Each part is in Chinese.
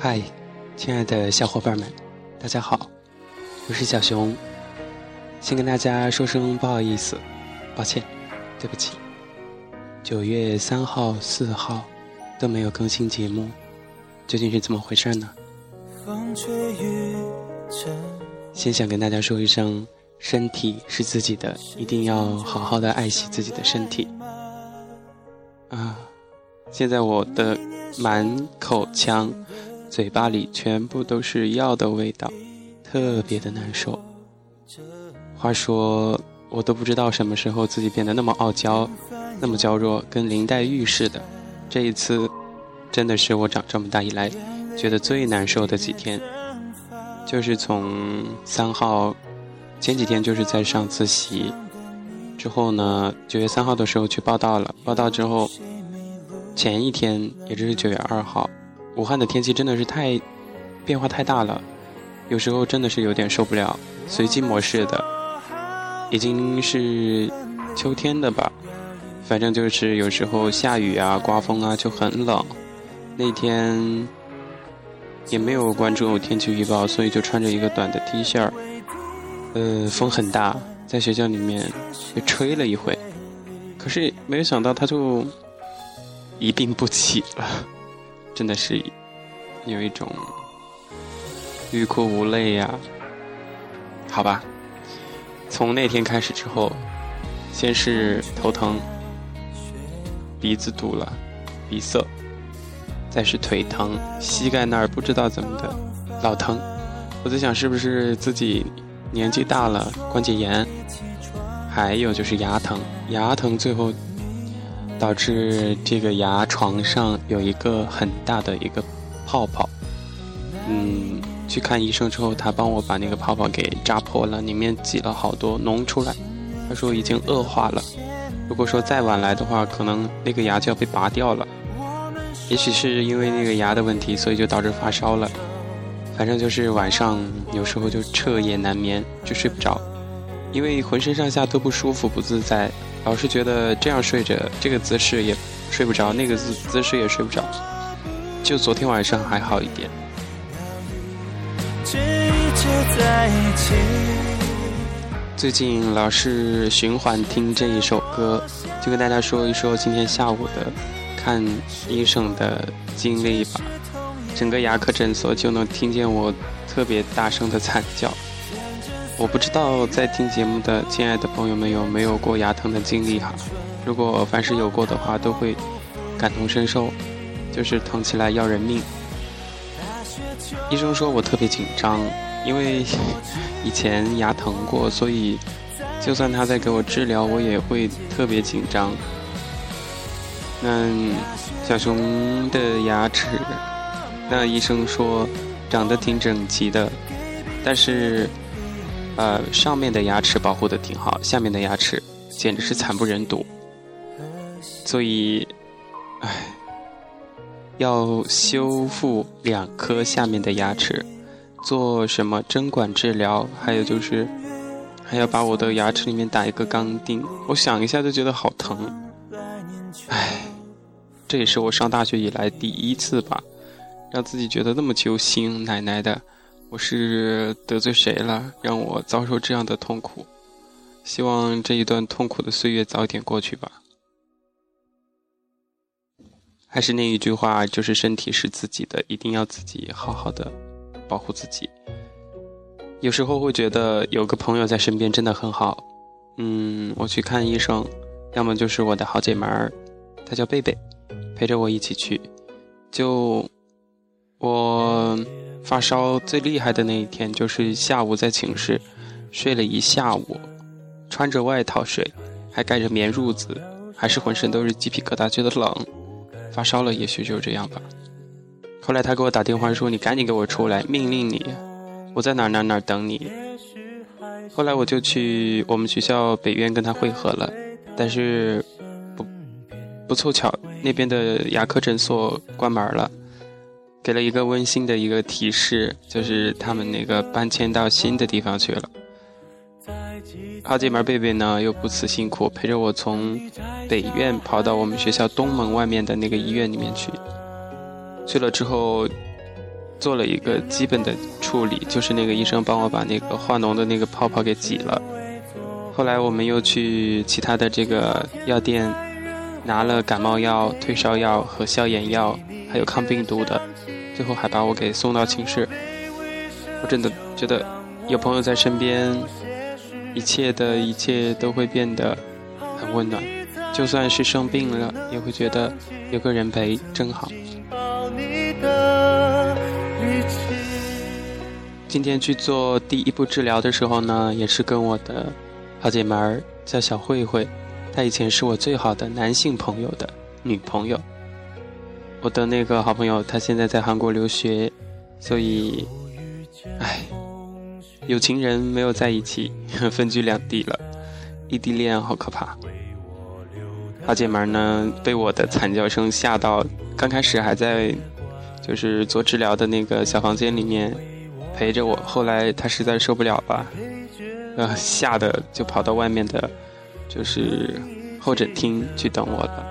嗨，亲爱的小伙伴们，大家好，我是小熊。先跟大家说声不好意思，抱歉，对不起。九月三号、四号都没有更新节目，究竟是怎么回事呢？先想跟大家说一声，身体是自己的，一定要好好的爱惜自己的身体。啊，现在我的满口腔。嘴巴里全部都是药的味道，特别的难受。话说，我都不知道什么时候自己变得那么傲娇，那么娇弱，跟林黛玉似的。这一次，真的是我长这么大以来觉得最难受的几天。就是从三号，前几天就是在上自习，之后呢，九月三号的时候去报道了。报道之后，前一天，也就是九月二号。武汉的天气真的是太变化太大了，有时候真的是有点受不了。随机模式的，已经是秋天的吧，反正就是有时候下雨啊、刮风啊就很冷。那天也没有关注天气预报，所以就穿着一个短的 T 恤儿。呃，风很大，在学校里面被吹了一回，可是没有想到它就一病不起了。真的是有一种欲哭无泪呀，好吧。从那天开始之后，先是头疼，鼻子堵了，鼻塞，再是腿疼，膝盖那儿不知道怎么的老疼。我在想是不是自己年纪大了，关节炎。还有就是牙疼，牙疼最后。导致这个牙床上有一个很大的一个泡泡，嗯，去看医生之后，他帮我把那个泡泡给扎破了，里面挤了好多脓出来。他说已经恶化了，如果说再晚来的话，可能那个牙就要被拔掉了。也许是因为那个牙的问题，所以就导致发烧了。反正就是晚上有时候就彻夜难眠，就睡不着，因为浑身上下都不舒服、不自在。老是觉得这样睡着，这个姿势也睡不着，那个姿姿势也睡不着。就昨天晚上还好一点。最近老是循环听这一首歌，就跟大家说一说今天下午的看医生的经历吧。整个牙科诊所就能听见我特别大声的惨叫。我不知道在听节目的亲爱的朋友们有没有过牙疼的经历哈？如果凡是有过的话，都会感同身受，就是疼起来要人命。医生说我特别紧张，因为 以前牙疼过，所以就算他在给我治疗，我也会特别紧张。那小熊的牙齿，那医生说长得挺整齐的，但是。呃，上面的牙齿保护的挺好，下面的牙齿简直是惨不忍睹。所以，唉，要修复两颗下面的牙齿，做什么针管治疗，还有就是还要把我的牙齿里面打一个钢钉。我想一下就觉得好疼。唉，这也是我上大学以来第一次吧，让自己觉得那么揪心，奶奶的。我是得罪谁了，让我遭受这样的痛苦？希望这一段痛苦的岁月早点过去吧。还是那一句话，就是身体是自己的，一定要自己好好的保护自己。有时候会觉得有个朋友在身边真的很好。嗯，我去看医生，要么就是我的好姐妹儿，她叫贝贝，陪着我一起去。就我。发烧最厉害的那一天，就是下午在寝室睡了一下午，穿着外套睡，还盖着棉褥子，还是浑身都是鸡皮疙瘩，觉得冷。发烧了，也许就这样吧。后来他给我打电话说：“你赶紧给我出来，命令你，我在哪哪哪等你。”后来我就去我们学校北院跟他会合了，但是不不凑巧，那边的牙科诊所关门了。给了一个温馨的一个提示，就是他们那个搬迁到新的地方去了。好姐妹贝贝呢，又不辞辛苦陪着我从北院跑到我们学校东门外面的那个医院里面去。去了之后，做了一个基本的处理，就是那个医生帮我把那个化脓的那个泡泡给挤了。后来我们又去其他的这个药店，拿了感冒药、退烧药和消炎药，还有抗病毒的，最后还把我给送到寝室。我真的觉得有朋友在身边，一切的一切都会变得很温暖。就算是生病了，也会觉得有个人陪真好。今天去做第一步治疗的时候呢，也是跟我的好姐妹儿叫小慧慧，她以前是我最好的男性朋友的女朋友。我的那个好朋友，他现在在韩国留学，所以，唉，有情人没有在一起，分居两地了，异地恋好可怕。好姐妹呢，被我的惨叫声吓到，刚开始还在。就是做治疗的那个小房间里面陪着我，后来他实在受不了了，呃，吓得就跑到外面的，就是候诊厅去等我了。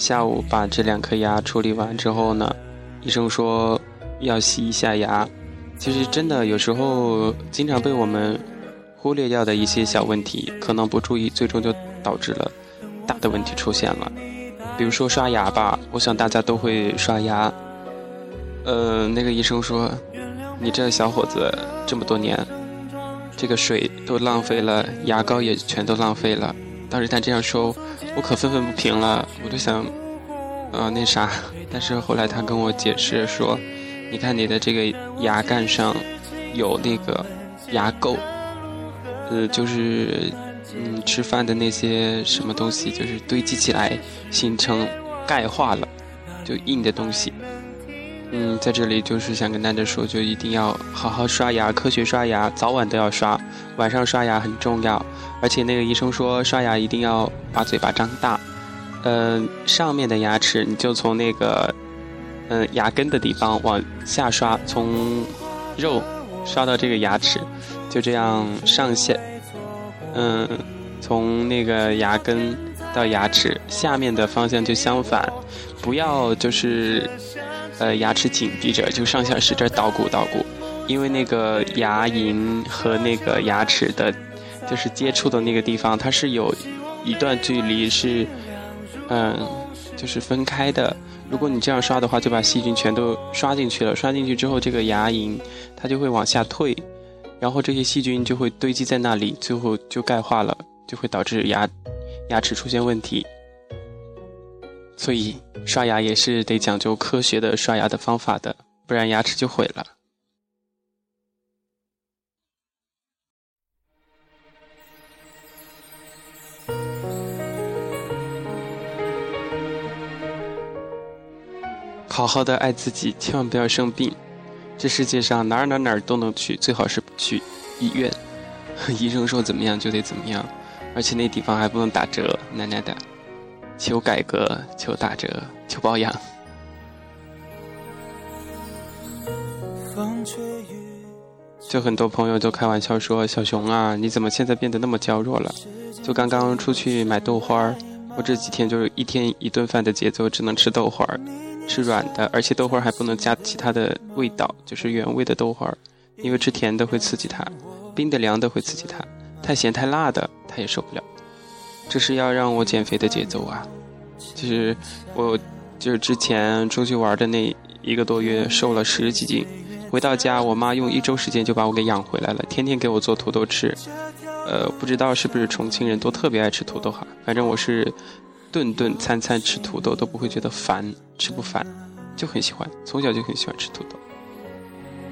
下午把这两颗牙处理完之后呢，医生说要洗一下牙。其实真的有时候经常被我们忽略掉的一些小问题，可能不注意，最终就导致了大的问题出现了。比如说刷牙吧，我想大家都会刷牙。呃，那个医生说，你这小伙子这么多年，这个水都浪费了，牙膏也全都浪费了。当时他这样说，我可愤愤不平了。我就想，呃，那啥，但是后来他跟我解释说，你看你的这个牙干上有那个牙垢，呃，就是嗯吃饭的那些什么东西，就是堆积起来形成钙化了，就硬的东西。嗯，在这里就是想跟大家说，就一定要好好刷牙，科学刷牙，早晚都要刷，晚上刷牙很重要。而且那个医生说，刷牙一定要把嘴巴张大，嗯，上面的牙齿你就从那个嗯牙根的地方往下刷，从肉刷到这个牙齿，就这样上下，嗯，从那个牙根到牙齿下面的方向就相反，不要就是。呃，牙齿紧闭着，就上下使劲捣鼓捣鼓，因为那个牙龈和那个牙齿的，就是接触的那个地方，它是有一段距离是，嗯，就是分开的。如果你这样刷的话，就把细菌全都刷进去了。刷进去之后，这个牙龈它就会往下退，然后这些细菌就会堆积在那里，最后就钙化了，就会导致牙牙齿出现问题。所以刷牙也是得讲究科学的刷牙的方法的，不然牙齿就毁了。好好的爱自己，千万不要生病。这世界上哪儿哪儿哪儿都能去，最好是不去医院。医生说怎么样就得怎么样，而且那地方还不能打折，奶奶的。求改革，求打折，求保养。就很多朋友都开玩笑说：“小熊啊，你怎么现在变得那么娇弱了？”就刚刚出去买豆花儿，我这几天就是一天一顿饭的节奏，只能吃豆花儿，吃软的，而且豆花儿还不能加其他的味道，就是原味的豆花儿，因为吃甜的会刺激它，冰的凉的会刺激它，太咸太辣的它也受不了。这是要让我减肥的节奏啊！其实我就是之前出去玩的那一个多月，瘦了十几斤。回到家，我妈用一周时间就把我给养回来了，天天给我做土豆吃。呃，不知道是不是重庆人都特别爱吃土豆哈？反正我是顿顿餐餐吃土豆都不会觉得烦，吃不烦，就很喜欢，从小就很喜欢吃土豆。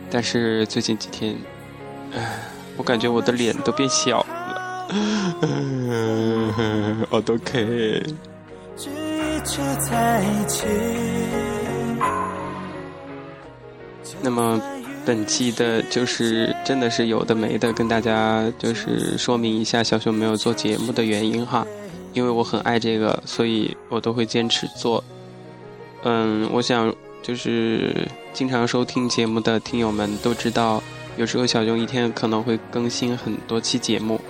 但是最近几天，唉，我感觉我的脸都变小。我都可以。那么，本期的就是真的是有的没的，跟大家就是说明一下小熊没有做节目的原因哈。因为我很爱这个，所以我都会坚持做。嗯，我想就是经常收听节目的听友们都知道，有时候小熊一天可能会更新很多期节目。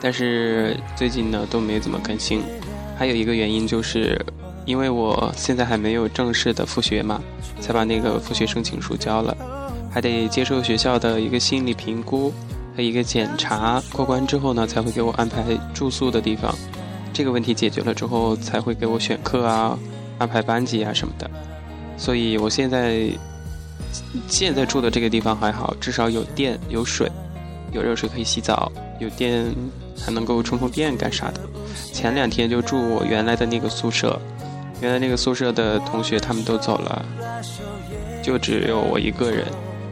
但是最近呢都没怎么更新，还有一个原因就是，因为我现在还没有正式的复学嘛，才把那个复学申请书交了，还得接受学校的一个心理评估和一个检查，过关之后呢，才会给我安排住宿的地方。这个问题解决了之后，才会给我选课啊，安排班级啊什么的。所以我现在现在住的这个地方还好，至少有电有水，有热水可以洗澡，有电还能够充充电干啥的。前两天就住我原来的那个宿舍，原来那个宿舍的同学他们都走了，就只有我一个人，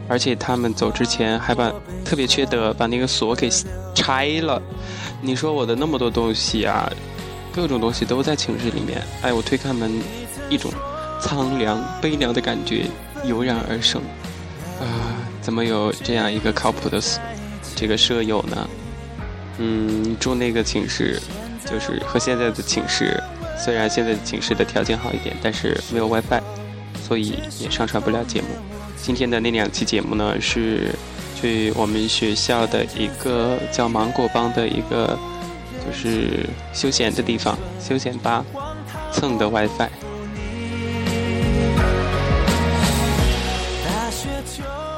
而且他们走之前还把特别缺德把那个锁给拆了。你说我的那么多东西啊！各种东西都在寝室里面，哎，我推开门，一种苍凉悲凉的感觉油然而生。啊，怎么有这样一个靠谱的这个舍友呢？嗯，住那个寝室，就是和现在的寝室，虽然现在的寝室的条件好一点，但是没有 WiFi，所以也上传不了节目。今天的那两期节目呢，是去我们学校的一个叫芒果帮的一个。就是休闲的地方，休闲吧，蹭的 WiFi。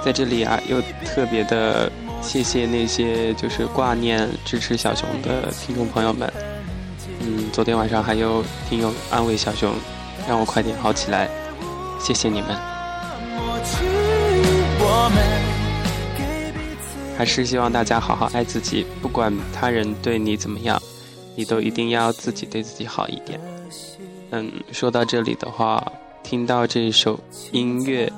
在这里啊，又特别的谢谢那些就是挂念支持小熊的听众朋友们。嗯，昨天晚上还有听友安慰小熊，让我快点好起来，谢谢你们。还是希望大家好好爱自己，不管他人对你怎么样，你都一定要自己对自己好一点。嗯，说到这里的话，听到这首音乐，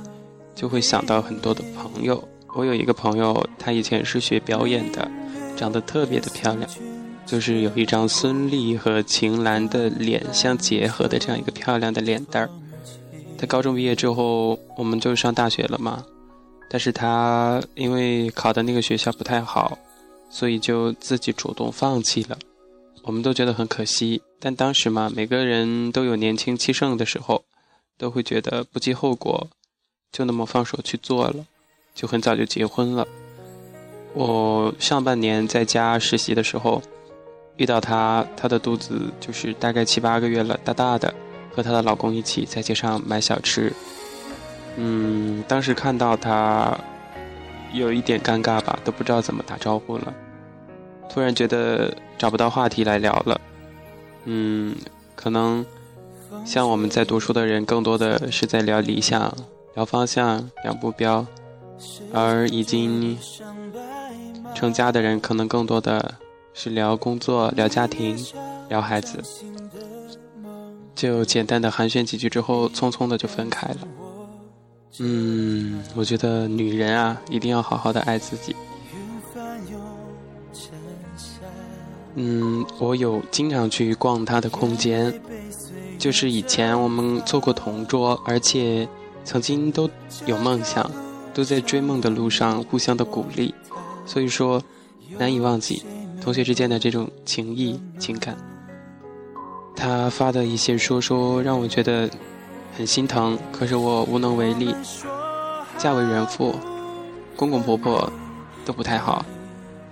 就会想到很多的朋友。我有一个朋友，他以前是学表演的，长得特别的漂亮，就是有一张孙俪和秦岚的脸相结合的这样一个漂亮的脸蛋儿。他高中毕业之后，我们就上大学了嘛。但是他因为考的那个学校不太好，所以就自己主动放弃了。我们都觉得很可惜，但当时嘛，每个人都有年轻气盛的时候，都会觉得不计后果，就那么放手去做了，就很早就结婚了。我上半年在家实习的时候，遇到她，她的肚子就是大概七八个月了，大大的，和她的老公一起在街上买小吃。嗯，当时看到她，有一点尴尬吧，都不知道怎么打招呼了。突然觉得找不到话题来聊了。嗯，可能像我们在读书的人，更多的是在聊理想、聊方向、聊目标，而已经成家的人，可能更多的是聊工作、聊家庭、聊孩子。就简单的寒暄几句之后，匆匆的就分开了。嗯，我觉得女人啊，一定要好好的爱自己。嗯，我有经常去逛她的空间，就是以前我们做过同桌，而且曾经都有梦想，都在追梦的路上互相的鼓励，所以说难以忘记同学之间的这种情谊情感。他发的一些说说，让我觉得。很心疼，可是我无能为力。嫁为人妇，公公婆婆都不太好，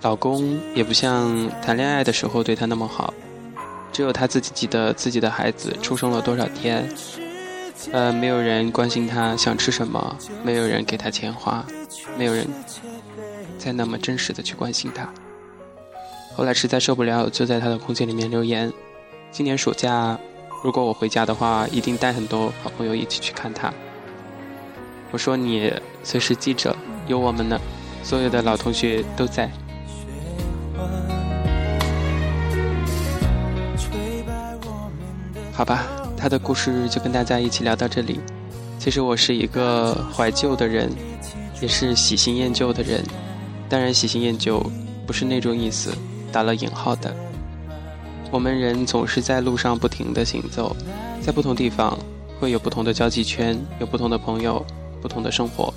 老公也不像谈恋爱的时候对她那么好。只有她自己记得自己的孩子出生了多少天。呃，没有人关心她想吃什么，没有人给她钱花，没有人再那么真实的去关心她。后来实在受不了，就在她的空间里面留言：今年暑假。如果我回家的话，一定带很多好朋友一起去看他。我说你随时记着，有我们呢，所有的老同学都在。好吧，他的故事就跟大家一起聊到这里。其实我是一个怀旧的人，也是喜新厌旧的人。当然，喜新厌旧不是那种意思，打了引号的。我们人总是在路上不停地行走，在不同地方会有不同的交际圈，有不同的朋友，不同的生活。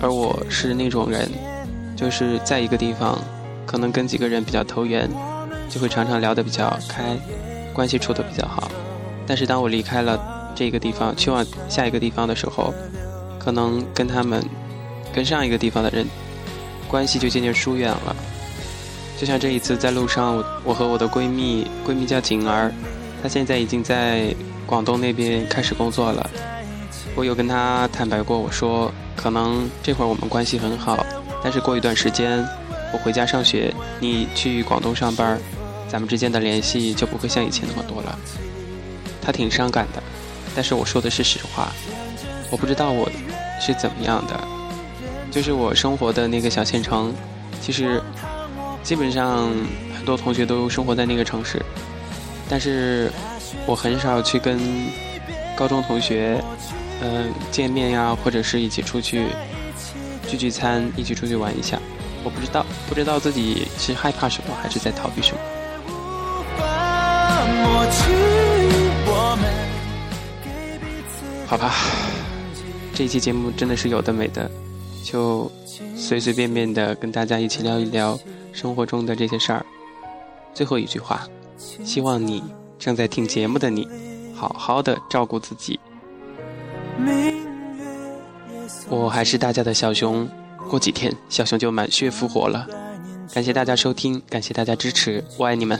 而我是那种人，就是在一个地方，可能跟几个人比较投缘，就会常常聊得比较开，关系处得比较好。但是当我离开了这个地方，去往下一个地方的时候，可能跟他们，跟上一个地方的人，关系就渐渐疏远了。就像这一次在路上，我我和我的闺蜜，闺蜜叫景儿，她现在已经在广东那边开始工作了。我有跟她坦白过，我说可能这会儿我们关系很好，但是过一段时间我回家上学，你去广东上班，咱们之间的联系就不会像以前那么多了。他挺伤感的，但是我说的是实话。我不知道我是怎么样的，就是我生活的那个小县城，其实基本上很多同学都生活在那个城市，但是我很少去跟高中同学。嗯，见面呀，或者是一起出去聚聚餐，一起出去玩一下。我不知道，不知道自己是害怕什么，还是在逃避什么。好吧，这一期节目真的是有的没的，就随随便便的跟大家一起聊一聊生活中的这些事儿。最后一句话，希望你正在听节目的你，好好的照顾自己。我还是大家的小熊，过几天小熊就满血复活了。感谢大家收听，感谢大家支持，我爱你们。